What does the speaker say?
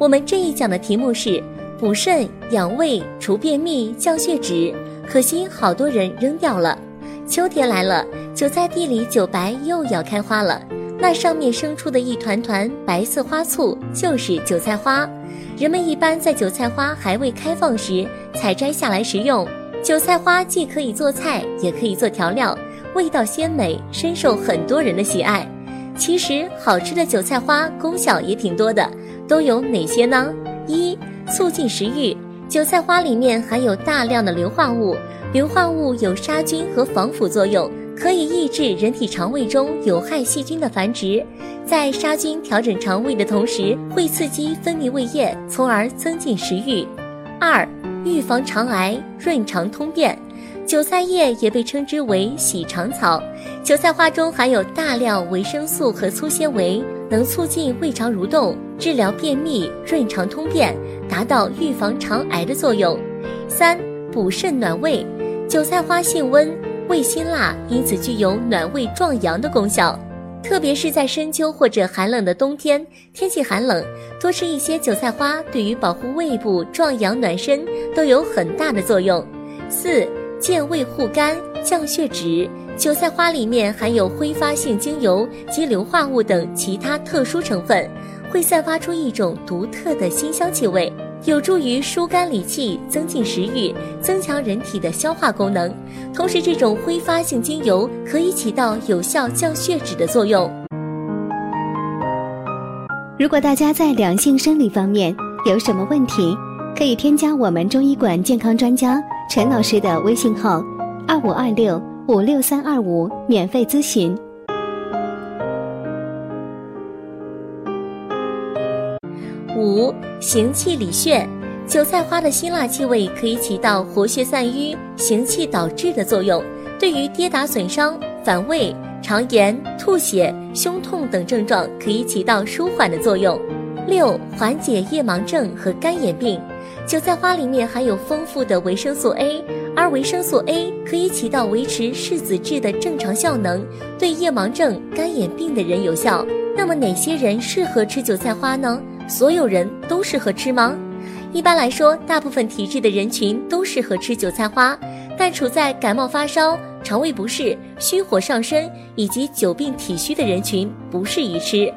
我们这一讲的题目是补肾养胃、除便秘、降血脂，可惜好多人扔掉了。秋天来了，韭菜地里韭白又要开花了，那上面生出的一团团白色花簇就是韭菜花。人们一般在韭菜花还未开放时采摘下来食用。韭菜花既可以做菜，也可以做调料，味道鲜美，深受很多人的喜爱。其实好吃的韭菜花功效也挺多的，都有哪些呢？一、促进食欲。韭菜花里面含有大量的硫化物，硫化物有杀菌和防腐作用，可以抑制人体肠胃中有害细菌的繁殖，在杀菌调整肠胃的同时，会刺激分泌胃液，从而增进食欲。二、预防肠癌，润肠通便。韭菜叶也被称之为洗肠草。韭菜花中含有大量维生素和粗纤维，能促进胃肠蠕动，治疗便秘、润肠通便，达到预防肠癌的作用。三、补肾暖胃。韭菜花性温，味辛辣，因此具有暖胃壮阳的功效。特别是在深秋或者寒冷的冬天，天气寒冷，多吃一些韭菜花，对于保护胃部、壮阳暖身都有很大的作用。四。健胃护肝、降血脂。韭菜花里面含有挥发性精油及硫化物等其他特殊成分，会散发出一种独特的辛香气味，有助于疏肝理气、增进食欲、增强人体的消化功能。同时，这种挥发性精油可以起到有效降血脂的作用。如果大家在两性生理方面有什么问题，可以添加我们中医馆健康专家。陈老师的微信号：二五二六五六三二五，免费咨询。五行气理血，韭菜花的辛辣气味可以起到活血散瘀、行气导滞的作用，对于跌打损伤、反胃、肠炎、吐血、胸痛等症状可以起到舒缓的作用。六缓解夜盲症和干眼病。韭菜花里面含有丰富的维生素 A，而维生素 A 可以起到维持视子质的正常效能，对夜盲症、干眼病的人有效。那么哪些人适合吃韭菜花呢？所有人都适合吃吗？一般来说，大部分体质的人群都适合吃韭菜花，但处在感冒发烧、肠胃不适、虚火上身以及久病体虚的人群不适宜吃。